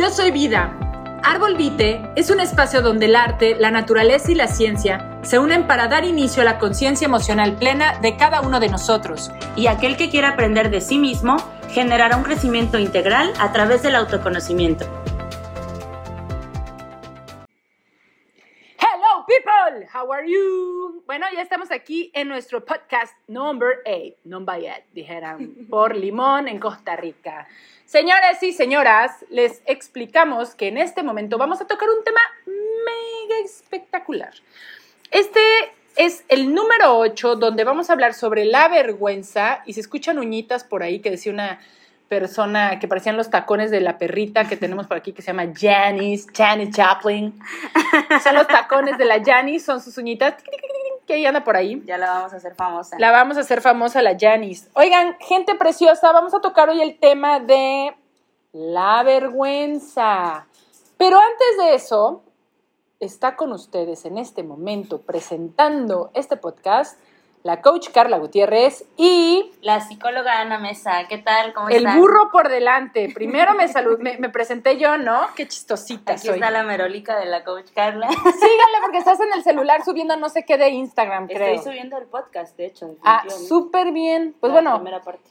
Yo soy Vida. Árbol Vite es un espacio donde el arte, la naturaleza y la ciencia se unen para dar inicio a la conciencia emocional plena de cada uno de nosotros. Y aquel que quiera aprender de sí mismo generará un crecimiento integral a través del autoconocimiento. Hello people, how are you? Bueno, ya estamos aquí en nuestro podcast number 8, number 8, dijeran, por Limón en Costa Rica. Señores y señoras, les explicamos que en este momento vamos a tocar un tema mega espectacular. Este es el número 8 donde vamos a hablar sobre la vergüenza y se escuchan uñitas por ahí que decía una persona que parecían los tacones de la perrita que tenemos por aquí que se llama Janice, Janice Chaplin. Son los tacones de la Janice, son sus uñitas que ahí anda por ahí. Ya la vamos a hacer famosa. La vamos a hacer famosa, la Janice. Oigan, gente preciosa, vamos a tocar hoy el tema de la vergüenza. Pero antes de eso, está con ustedes en este momento presentando este podcast la coach Carla Gutiérrez y la psicóloga Ana Mesa. ¿Qué tal? ¿Cómo el burro por delante. Primero me, salud, me, presenté yo, ¿no? Qué chistosita Aquí está la merolica de la coach Carla. Síganle porque estás en el celular subiendo no sé qué de Instagram, creo. Estoy subiendo el podcast, de hecho. Ah, súper bien. Pues bueno,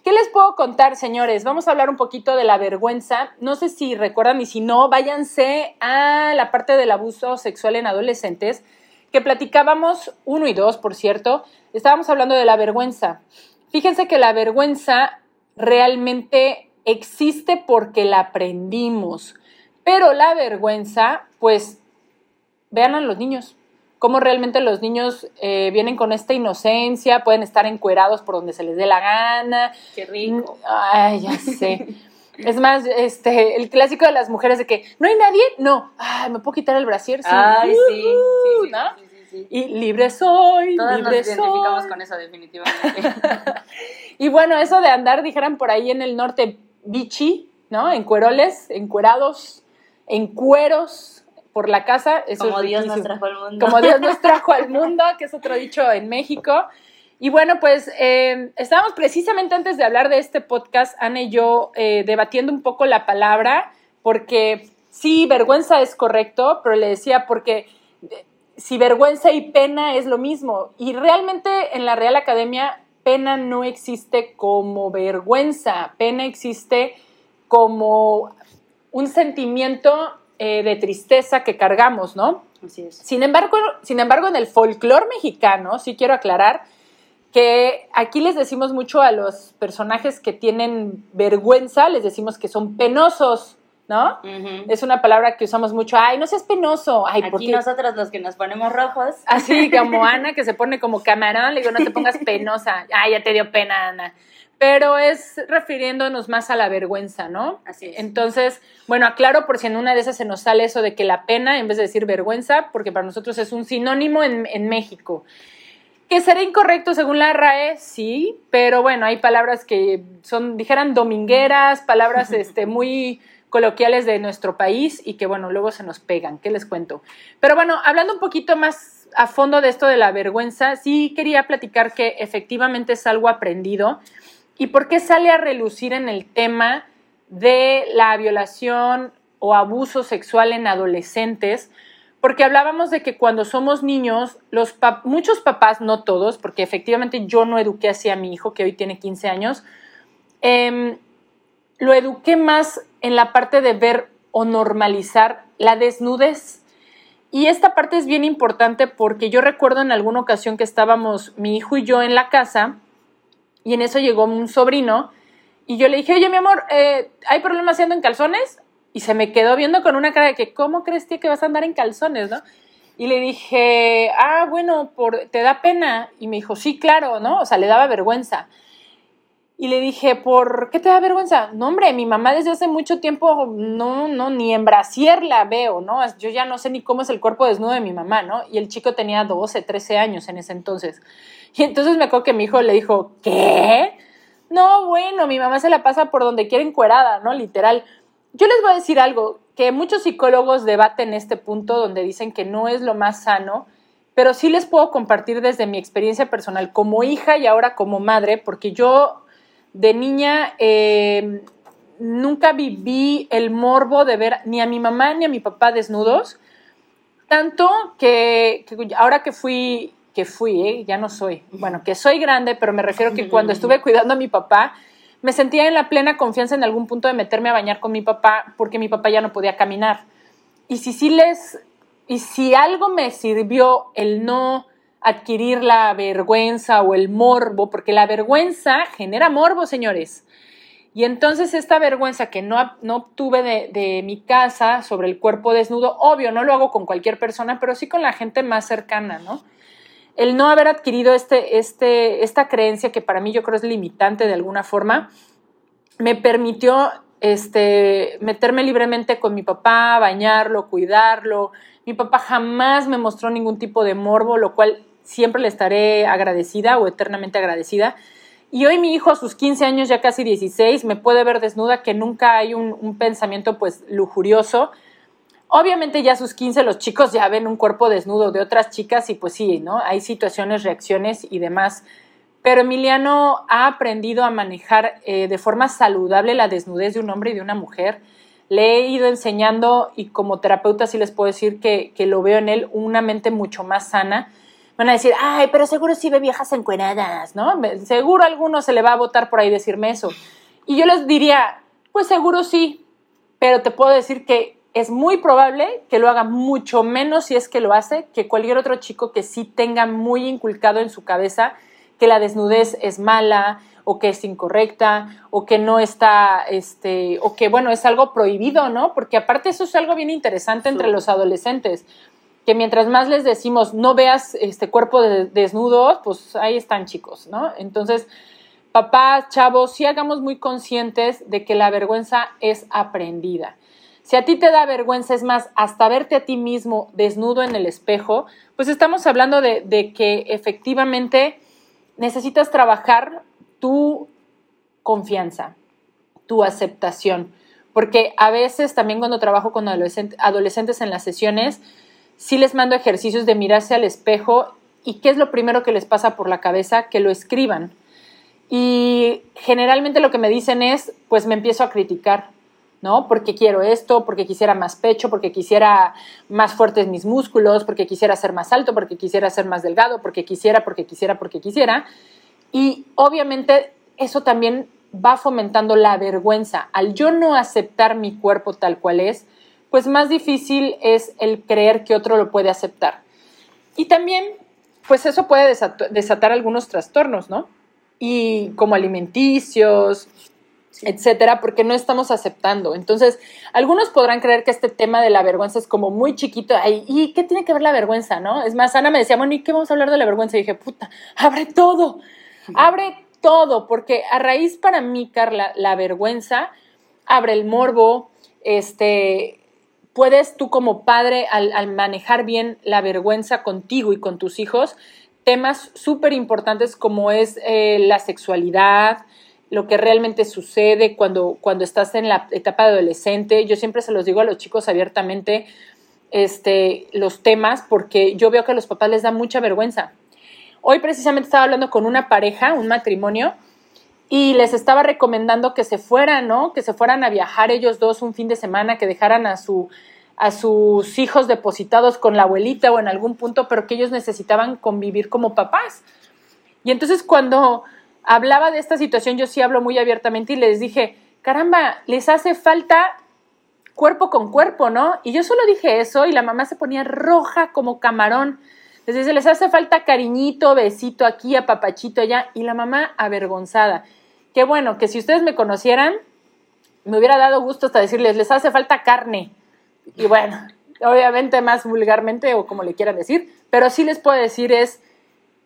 ¿qué les puedo contar, señores? Vamos a hablar un poquito de la vergüenza. No sé si recuerdan y si no, váyanse a la parte del abuso sexual en adolescentes que platicábamos, uno y dos, por cierto, estábamos hablando de la vergüenza. Fíjense que la vergüenza realmente existe porque la aprendimos, pero la vergüenza, pues, vean a los niños, cómo realmente los niños eh, vienen con esta inocencia, pueden estar encuerados por donde se les dé la gana. Qué rico. Ay, ya sé. Es más, este, el clásico de las mujeres de que no hay nadie, no, Ay, me puedo quitar el brasier, sí, Ay, sí, sí, ¿no? Y libre soy, Todas libre nos identificamos con eso definitivamente. y bueno, eso de andar, dijeran por ahí en el norte, bichi, ¿no? En cueroles, encuerados, en cueros por la casa. Eso Como Dios nos trajo al mundo. Como Dios nos trajo al mundo, que es otro dicho en México. Y bueno, pues eh, estábamos precisamente antes de hablar de este podcast, Ana y yo, eh, debatiendo un poco la palabra, porque sí, vergüenza es correcto, pero le decía porque eh, si vergüenza y pena es lo mismo. Y realmente en la Real Academia, pena no existe como vergüenza, pena existe como un sentimiento de tristeza que cargamos, ¿no? Así es. Sin embargo, sin embargo, en el folclore mexicano, sí quiero aclarar, que aquí les decimos mucho a los personajes que tienen vergüenza, les decimos que son penosos, ¿no? Es una palabra que usamos mucho, ay, no seas penoso. Ay, aquí nosotros los que nos ponemos rojos. Así como Ana, que se pone como camarón, le digo, no te pongas penosa. Ay, ya te dio pena, Ana. Pero es refiriéndonos más a la vergüenza, ¿no? Así es. Entonces, bueno, aclaro por si en una de esas se nos sale eso de que la pena, en vez de decir vergüenza, porque para nosotros es un sinónimo en, en México. Que será incorrecto según la RAE, sí, pero bueno, hay palabras que son, dijeran domingueras, palabras este, muy coloquiales de nuestro país y que bueno, luego se nos pegan, ¿qué les cuento? Pero bueno, hablando un poquito más a fondo de esto de la vergüenza, sí quería platicar que efectivamente es algo aprendido y por qué sale a relucir en el tema de la violación o abuso sexual en adolescentes, porque hablábamos de que cuando somos niños, los muchos papás, no todos, porque efectivamente yo no eduqué así a mi hijo, que hoy tiene 15 años, eh, lo eduqué más en la parte de ver o normalizar la desnudez. Y esta parte es bien importante porque yo recuerdo en alguna ocasión que estábamos mi hijo y yo en la casa y en eso llegó un sobrino y yo le dije, oye mi amor, eh, ¿hay problemas haciendo en calzones? Y se me quedó viendo con una cara de que, ¿cómo crees que vas a andar en calzones, no? Y le dije, ah, bueno, por, ¿te da pena? Y me dijo, sí, claro, ¿no? O sea, le daba vergüenza. Y le dije, ¿por qué te da vergüenza? No, hombre, mi mamá desde hace mucho tiempo, no, no, ni en brasier la veo, ¿no? Yo ya no sé ni cómo es el cuerpo desnudo de mi mamá, ¿no? Y el chico tenía 12, 13 años en ese entonces. Y entonces me acuerdo que mi hijo le dijo, ¿qué? No, bueno, mi mamá se la pasa por donde quiere encuerada, ¿no? Literal. Yo les voy a decir algo, que muchos psicólogos debaten este punto donde dicen que no es lo más sano, pero sí les puedo compartir desde mi experiencia personal como hija y ahora como madre, porque yo de niña eh, nunca viví el morbo de ver ni a mi mamá ni a mi papá desnudos, tanto que, que ahora que fui, que fui, ¿eh? ya no soy, bueno, que soy grande, pero me refiero que cuando estuve cuidando a mi papá, me sentía en la plena confianza en algún punto de meterme a bañar con mi papá porque mi papá ya no podía caminar. Y si sí les, y si algo me sirvió el no adquirir la vergüenza o el morbo, porque la vergüenza genera morbo, señores. Y entonces esta vergüenza que no, no obtuve de, de, mi casa sobre el cuerpo desnudo, obvio, no lo hago con cualquier persona, pero sí con la gente más cercana, ¿no? El no haber adquirido este, este, esta creencia que para mí yo creo es limitante de alguna forma, me permitió este, meterme libremente con mi papá, bañarlo, cuidarlo. Mi papá jamás me mostró ningún tipo de morbo, lo cual siempre le estaré agradecida o eternamente agradecida. Y hoy mi hijo a sus 15 años, ya casi 16, me puede ver desnuda, que nunca hay un, un, pensamiento pues lujurioso. Obviamente ya a sus 15 los chicos ya ven un cuerpo desnudo de otras chicas y pues sí, ¿no? Hay situaciones, reacciones y demás. Pero Emiliano ha aprendido a manejar eh, de forma saludable la desnudez de un hombre y de una mujer. Le he ido enseñando y como terapeuta sí les puedo decir que, que lo veo en él una mente mucho más sana van a decir, ay, pero seguro sí ve viejas encueradas, ¿no? Seguro a alguno se le va a votar por ahí decirme eso. Y yo les diría, pues seguro sí, pero te puedo decir que es muy probable que lo haga mucho menos si es que lo hace que cualquier otro chico que sí tenga muy inculcado en su cabeza que la desnudez es mala o que es incorrecta o que no está, este, o que bueno, es algo prohibido, ¿no? Porque aparte eso es algo bien interesante entre los adolescentes que mientras más les decimos no veas este cuerpo de, desnudos, pues ahí están chicos, ¿no? Entonces, papás, chavos, sí hagamos muy conscientes de que la vergüenza es aprendida. Si a ti te da vergüenza, es más, hasta verte a ti mismo desnudo en el espejo, pues estamos hablando de, que efectivamente necesitas trabajar tu confianza, tu aceptación. Porque a veces también cuando trabajo con adolescentes en las sesiones, sí les mando ejercicios de mirarse al espejo y qué es lo primero que les pasa por la cabeza, que lo escriban. Y generalmente lo que me dicen es, pues me empiezo a criticar, ¿no? Porque quiero esto, porque quisiera más pecho, porque quisiera más fuertes mis músculos, porque quisiera ser más alto, porque quisiera ser más delgado, porque quisiera, porque quisiera, porque quisiera. Y obviamente eso también va fomentando la vergüenza. Al yo no aceptar mi cuerpo tal cual es, pues más difícil es el creer que otro lo puede aceptar. Y también, pues eso puede desatar, algunos trastornos, ¿no? Y como alimenticios, etcétera, porque no estamos aceptando. Entonces, algunos podrán creer que este tema de la vergüenza es como muy chiquito. ¿Y qué tiene que ver la vergüenza, no? Es más, Ana me decía, bueno, ¿y qué vamos a hablar de la vergüenza? Y dije, puta, abre todo, abre todo, porque a raíz para mí, Carla, la vergüenza abre el morbo, este, puedes tú como padre, al, manejar bien la vergüenza contigo y con tus hijos, temas súper importantes como es eh, la sexualidad, lo que realmente sucede cuando, cuando estás en la etapa de adolescente. Yo siempre se los digo a los chicos abiertamente este, los temas porque yo veo que a los papás les da mucha vergüenza. Hoy precisamente estaba hablando con una pareja, un matrimonio, y les estaba recomendando que se fueran, ¿no? Que se fueran a viajar ellos dos un fin de semana, que dejaran a su a sus hijos depositados con la abuelita o en algún punto, pero que ellos necesitaban convivir como papás. Y entonces cuando hablaba de esta situación, yo sí hablo muy abiertamente y les dije, caramba, les hace falta cuerpo con cuerpo, ¿no? Y yo solo dije eso y la mamá se ponía roja como camarón. Les dice, les hace falta cariñito, besito aquí, apapachito allá, y la mamá avergonzada. Qué bueno, que si ustedes me conocieran, me hubiera dado gusto hasta decirles, les hace falta carne. Y bueno, obviamente más vulgarmente o como le quieran decir, pero sí les puedo decir es,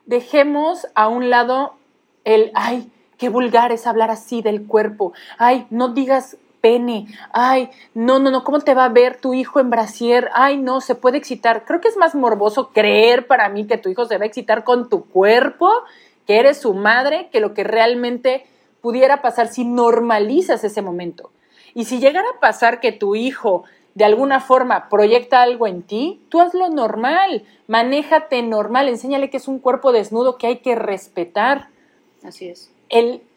dejemos a un lado el, ay, qué vulgar es hablar así del cuerpo, ay, no digas pene, ay, no, no, no, ¿cómo te va a ver tu hijo en brasier? Ay, no, se puede excitar. Creo que es más morboso creer para mí que tu hijo se va a excitar con tu cuerpo, que eres su madre, que lo que realmente pudiera pasar si normalizas ese momento. Y si llegara a pasar que tu hijo de alguna forma proyecta algo en ti, tú hazlo normal, manéjate normal, enséñale que es un cuerpo desnudo que hay que respetar. Así es.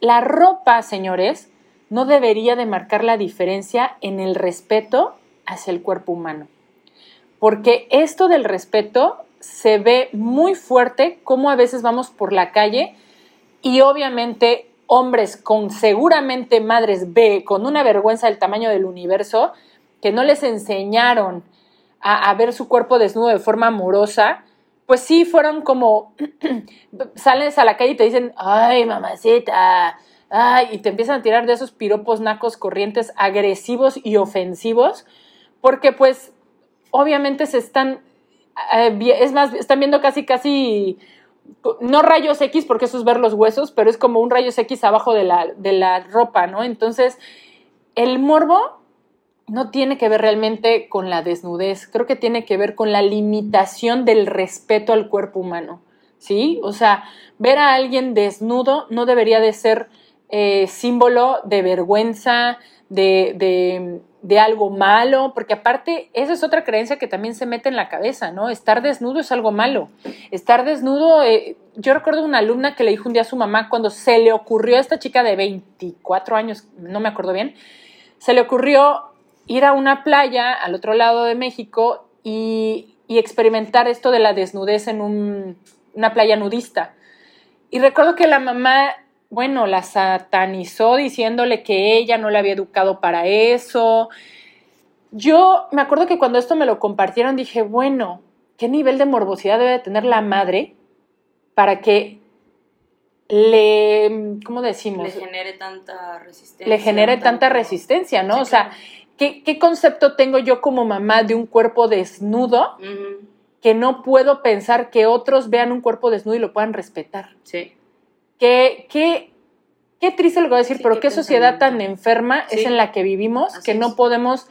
La ropa, señores, no debería de marcar la diferencia en el respeto hacia el cuerpo humano. Porque esto del respeto se ve muy fuerte como a veces vamos por la calle y obviamente hombres con seguramente madres B, con una vergüenza del tamaño del universo, que no les enseñaron a, ver su cuerpo desnudo de forma amorosa, pues sí fueron como, sales a la calle y te dicen, ay, mamacita, ay, y te empiezan a tirar de esos piropos nacos corrientes agresivos y ofensivos, porque pues obviamente se están, eh, es más, están viendo casi, casi, no rayos X, porque eso es ver los huesos, pero es como un rayos X abajo de la, de la ropa, ¿no? Entonces, el morbo no tiene que ver realmente con la desnudez, creo que tiene que ver con la limitación del respeto al cuerpo humano, ¿sí? O sea, ver a alguien desnudo no debería de ser eh, símbolo de vergüenza, de, de, algo malo, porque aparte, esa es otra creencia que también se mete en la cabeza, ¿no? Estar desnudo es algo malo. Estar desnudo, eh, yo recuerdo una alumna que le dijo un día a su mamá cuando se le ocurrió a esta chica de 24 años, no me acuerdo bien, se le ocurrió ir a una playa al otro lado de México y, experimentar esto de la desnudez en una playa nudista. Y recuerdo que la mamá, bueno, la satanizó diciéndole que ella no le había educado para eso. Yo me acuerdo que cuando esto me lo compartieron dije, bueno, ¿qué nivel de morbosidad debe tener la madre para que le, ¿cómo decimos? Le genere tanta resistencia. Le genere tanta resistencia, ¿no? o sea, ¿qué, concepto tengo yo como mamá de un cuerpo desnudo que no puedo pensar que otros vean un cuerpo desnudo y lo puedan respetar? Sí. ¿Qué, qué, qué triste lo voy a decir, pero qué, sociedad tan enferma es en la que vivimos que no podemos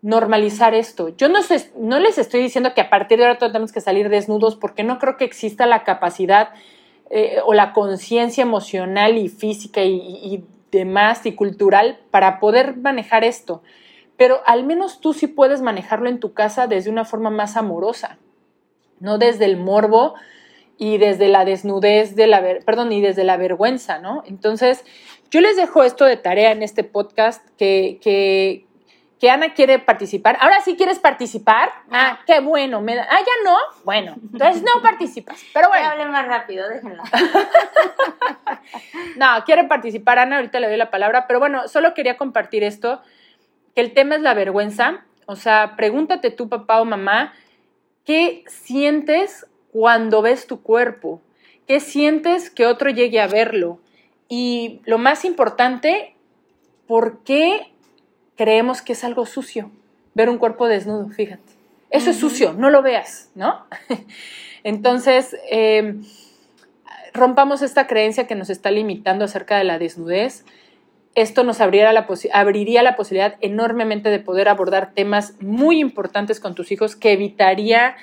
normalizar esto. Yo no, no les estoy diciendo que a partir de ahora tenemos que salir desnudos porque no creo que exista la capacidad eh, o la conciencia emocional y física y demás y cultural para poder manejar esto. Pero al menos tú sí puedes manejarlo en tu casa desde una forma más amorosa, no desde el morbo y desde la desnudez de la, perdón, y desde la vergüenza, ¿no? Entonces, yo les dejo esto de tarea en este podcast que, que, que Ana quiere participar. Ahora sí quieres participar. Ah, qué bueno. Me Ah, ya no. Bueno, entonces no participas. Pero bueno. hable más rápido, déjenla. no, quiere participar Ana, ahorita le doy la palabra. Pero bueno, solo quería compartir esto, que el tema es la vergüenza. O sea, pregúntate tú, papá o mamá, ¿qué sientes cuando ves tu cuerpo? ¿Qué sientes que otro llegue a verlo? Y lo más importante, ¿por qué creemos que es algo sucio ver un cuerpo desnudo, fíjate. Eso es sucio, no lo veas, ¿no? Entonces, em, rompamos esta creencia que nos está limitando acerca de la desnudez. Esto nos abriría la, abriría la posibilidad enormemente de poder abordar temas muy importantes con tus hijos que evitaría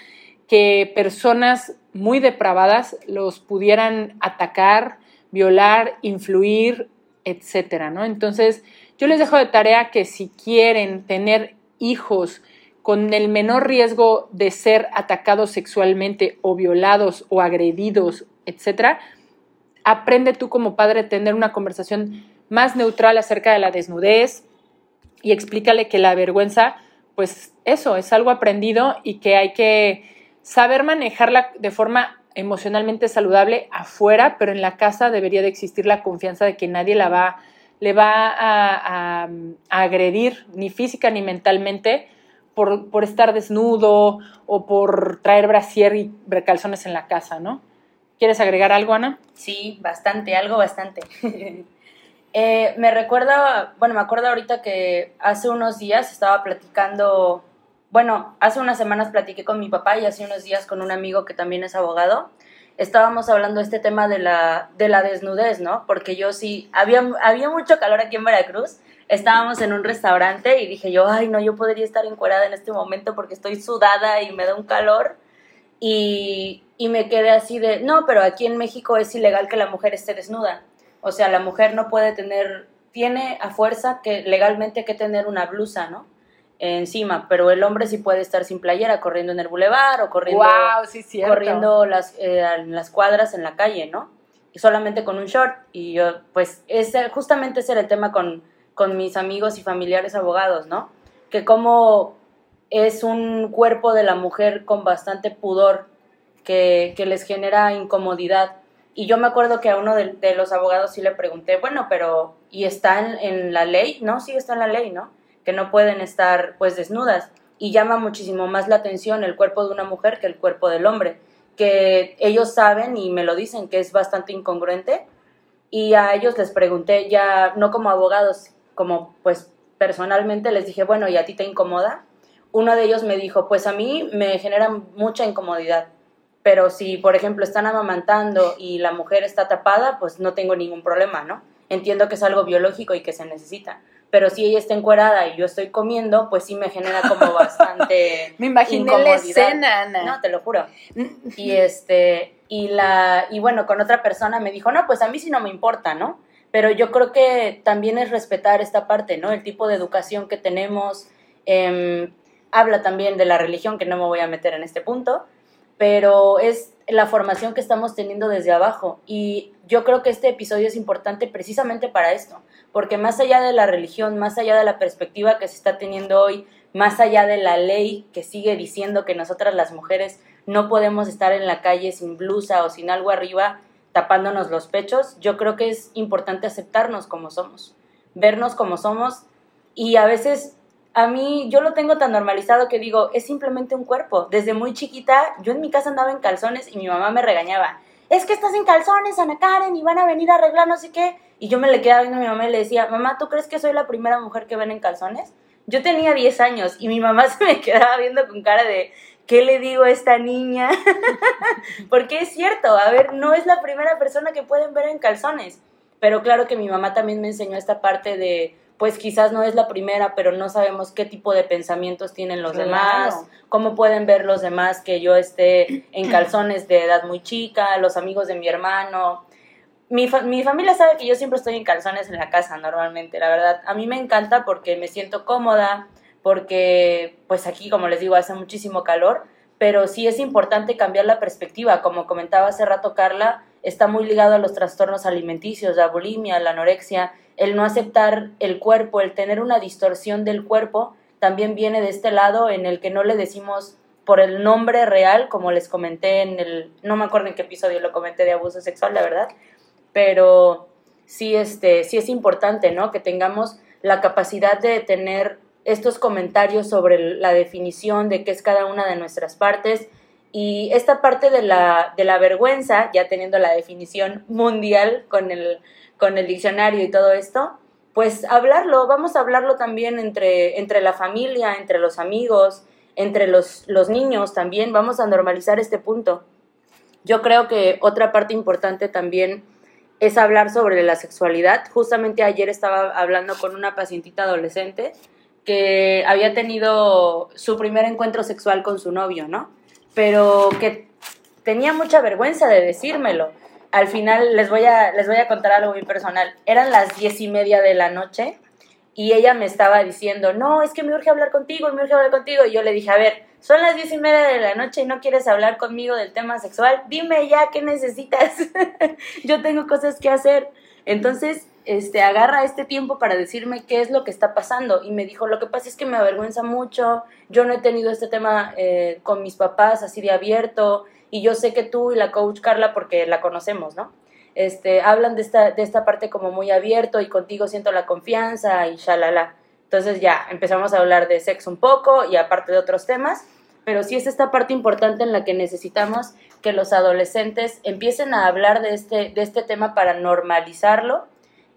que personas muy depravadas los pudieran atacar, violar, influir, etcétera, ¿no? Entonces, yo les dejo de tarea que si quieren tener hijos con el menor riesgo de ser atacados sexualmente o violados o agredidos, etcétera, aprende tú como padre a tener una conversación más neutral acerca de la desnudez y explícale que la vergüenza, pues eso, es algo aprendido y que hay que saber manejarla de forma emocionalmente saludable afuera, pero en la casa debería de existir la confianza de que nadie la va a le va a, agredir ni física ni mentalmente por, estar desnudo o por traer brasier y calzones en la casa, ¿no? ¿Quieres agregar algo, Ana? Sí, bastante, algo bastante. Eh, me recuerda, bueno, me acuerdo ahorita que hace unos días estaba platicando, bueno, hace unas semanas platiqué con mi papá y hace unos días con un amigo que también es abogado estábamos hablando este tema de la, de la desnudez, ¿no? Porque yo sí, había, había mucho calor aquí en Veracruz, estábamos en un restaurante y dije yo, ay, no, yo podría estar encuerada en este momento porque estoy sudada y me da un calor. Y, y me quedé así de, no, pero aquí en México es ilegal que la mujer esté desnuda. O sea, la mujer no puede tener, tiene a fuerza que legalmente que tener una blusa, ¿no? Encima, pero el hombre sí puede estar sin playera, corriendo en el bulevar o corriendo, corriendo las, eh, las cuadras en la calle, ¿no? solamente con un short. Y yo, pues, ese, justamente ese era el tema con, con mis amigos y familiares abogados, ¿no? Que como es un cuerpo de la mujer con bastante pudor que, que les genera incomodidad. Y yo me acuerdo que a uno de, de los abogados sí le pregunté, bueno, pero ¿y está en, en, la ley? No, sí está en la ley, ¿no? Que no pueden estar pues desnudas. Y llama muchísimo más la atención el cuerpo de una mujer que el cuerpo del hombre que ellos saben y me lo dicen que es bastante incongruente. Y a ellos les pregunté ya no como abogados como pues personalmente les dije bueno y a ti te incomoda uno de ellos me dijo pues a mí me genera mucha incomodidad pero si por ejemplo están amamantando y la mujer está tapada pues no tengo ningún problema no entiendo que es algo biológico y que se necesita pero si ella está encuerada y yo estoy comiendo, pues sí me genera como bastante Me imaginé la escena, Ana. No, te lo juro. Y este, y la, y bueno, con otra persona me dijo, no, pues a mí sí no me importa, ¿no? Pero yo creo que también es respetar esta parte, ¿no? El tipo de educación que tenemos. Eh, habla también de la religión, que no me voy a meter en este punto, pero es la formación que estamos teniendo desde abajo. Y yo creo que este episodio es importante precisamente para esto, porque más allá de la religión, más allá de la perspectiva que se está teniendo hoy, más allá de la ley que sigue diciendo que nosotras las mujeres no podemos estar en la calle sin blusa o sin algo arriba tapándonos los pechos, yo creo que es importante aceptarnos como somos, vernos como somos y a veces a mí yo lo tengo tan normalizado que digo, es simplemente un cuerpo. Desde muy chiquita, yo en mi casa andaba en calzones y mi mamá me regañaba. Es que estás en calzones, Ana Karen, y van a venir a arreglar no sé qué. Y yo me le quedaba viendo a mi mamá y le decía, mamá, ¿tú crees que soy la primera mujer que ven en calzones? Yo tenía 10 años y mi mamá se me quedaba viendo con cara de, ¿qué le digo a esta niña? Porque es cierto, a ver, no es la primera persona que pueden ver en calzones. Pero claro que mi mamá también me enseñó esta parte de pues quizás no es la primera, pero no sabemos qué tipo de pensamientos tienen los demás, cómo pueden ver los demás que yo esté en calzones de edad muy chica, los amigos de mi hermano. Mi, mi familia sabe que yo siempre estoy en calzones en la casa normalmente, la verdad. A mí me encanta porque me siento cómoda, porque pues aquí, como les digo, hace muchísimo calor, pero sí es importante cambiar la perspectiva. Como comentaba hace rato Carla, está muy ligado a los trastornos alimenticios, la bulimia, la anorexia, el no aceptar el cuerpo, el tener una distorsión del cuerpo, también viene de este lado en el que no le decimos por el nombre real, como les comenté en el, no me acuerdo en qué episodio lo comenté de abuso sexual, la verdad, pero sí, este, sí es importante, ¿no? Que tengamos la capacidad de tener estos comentarios sobre la definición de qué es cada una de nuestras partes y esta parte de la, de la vergüenza, ya teniendo la definición mundial con el con el diccionario y todo esto, pues hablarlo, vamos a hablarlo también entre, entre la familia, entre los amigos, entre los, los niños también, vamos a normalizar este punto. Yo creo que otra parte importante también es hablar sobre la sexualidad. Justamente ayer estaba hablando con una pacientita adolescente que había tenido su primer encuentro sexual con su novio, ¿no? Pero que tenía mucha vergüenza de decírmelo al final les voy a, les voy a contar algo muy personal. Eran las diez y media de la noche y ella me estaba diciendo, no, es que me urge hablar contigo, me urge hablar contigo. Y yo le dije, a ver, son las diez y media de la noche y no quieres hablar conmigo del tema sexual, dime ya qué necesitas. yo tengo cosas que hacer. Entonces, este, agarra este tiempo para decirme qué es lo que está pasando. Y me dijo, lo que pasa es que me avergüenza mucho, yo no he tenido este tema eh, con mis papás así de abierto, y yo sé que tú y la coach Carla, porque la conocemos, ¿no? Este, hablan de esta, de esta parte como muy abierto y contigo siento la confianza y shalala. Entonces ya empezamos a hablar de sexo un poco y aparte de otros temas, pero sí es esta parte importante en la que necesitamos que los adolescentes empiecen a hablar de este, de este tema para normalizarlo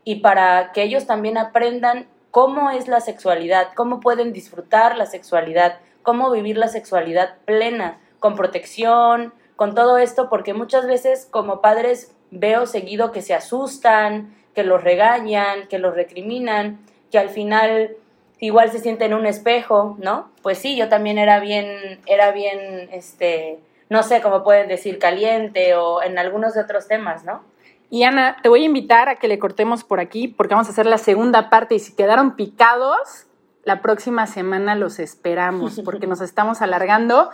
y para que ellos también aprendan cómo es la sexualidad, cómo pueden disfrutar la sexualidad, cómo vivir la sexualidad plena, con protección, con todo esto, porque muchas veces como padres veo seguido que se asustan, que los regañan, que los recriminan, que al final igual se sienten en un espejo, ¿no? Pues sí, yo también era bien, era bien, este, no sé cómo pueden decir, caliente o en algunos de otros temas, ¿no? Y Ana, te voy a invitar a que le cortemos por aquí porque vamos a hacer la segunda parte y si quedaron picados, la próxima semana los esperamos porque nos estamos alargando.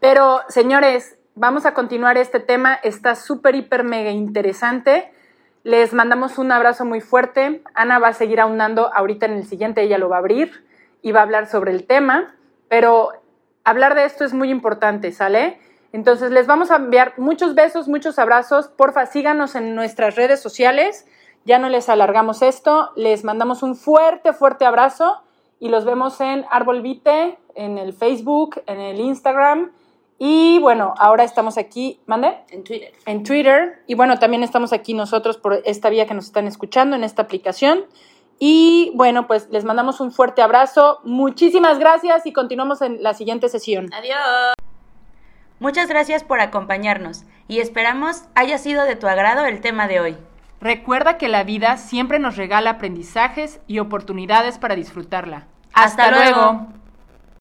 Pero, señores, vamos a continuar este tema. Está súper, hiper, mega interesante. Les mandamos un abrazo muy fuerte. Ana va a seguir aunando ahorita en el siguiente, ella lo va a abrir y va a hablar sobre el tema, pero hablar de esto es muy importante, ¿sale? Entonces les vamos a enviar muchos besos, muchos abrazos. Porfa, síganos en nuestras redes sociales. Ya no les alargamos esto. Les mandamos un fuerte, fuerte abrazo y los vemos en Árbol Vite, en el Facebook, en el Instagram. Y bueno, ahora estamos aquí, ¿mande? En Twitter. En Twitter. Y bueno, también estamos aquí nosotros por esta vía que nos están escuchando en esta aplicación. Y bueno, pues les mandamos un fuerte abrazo. Muchísimas gracias y continuamos en la siguiente sesión. Adiós. Muchas gracias por acompañarnos y esperamos haya sido de tu agrado el tema de hoy. Recuerda que la vida siempre nos regala aprendizajes y oportunidades para disfrutarla. Hasta, luego.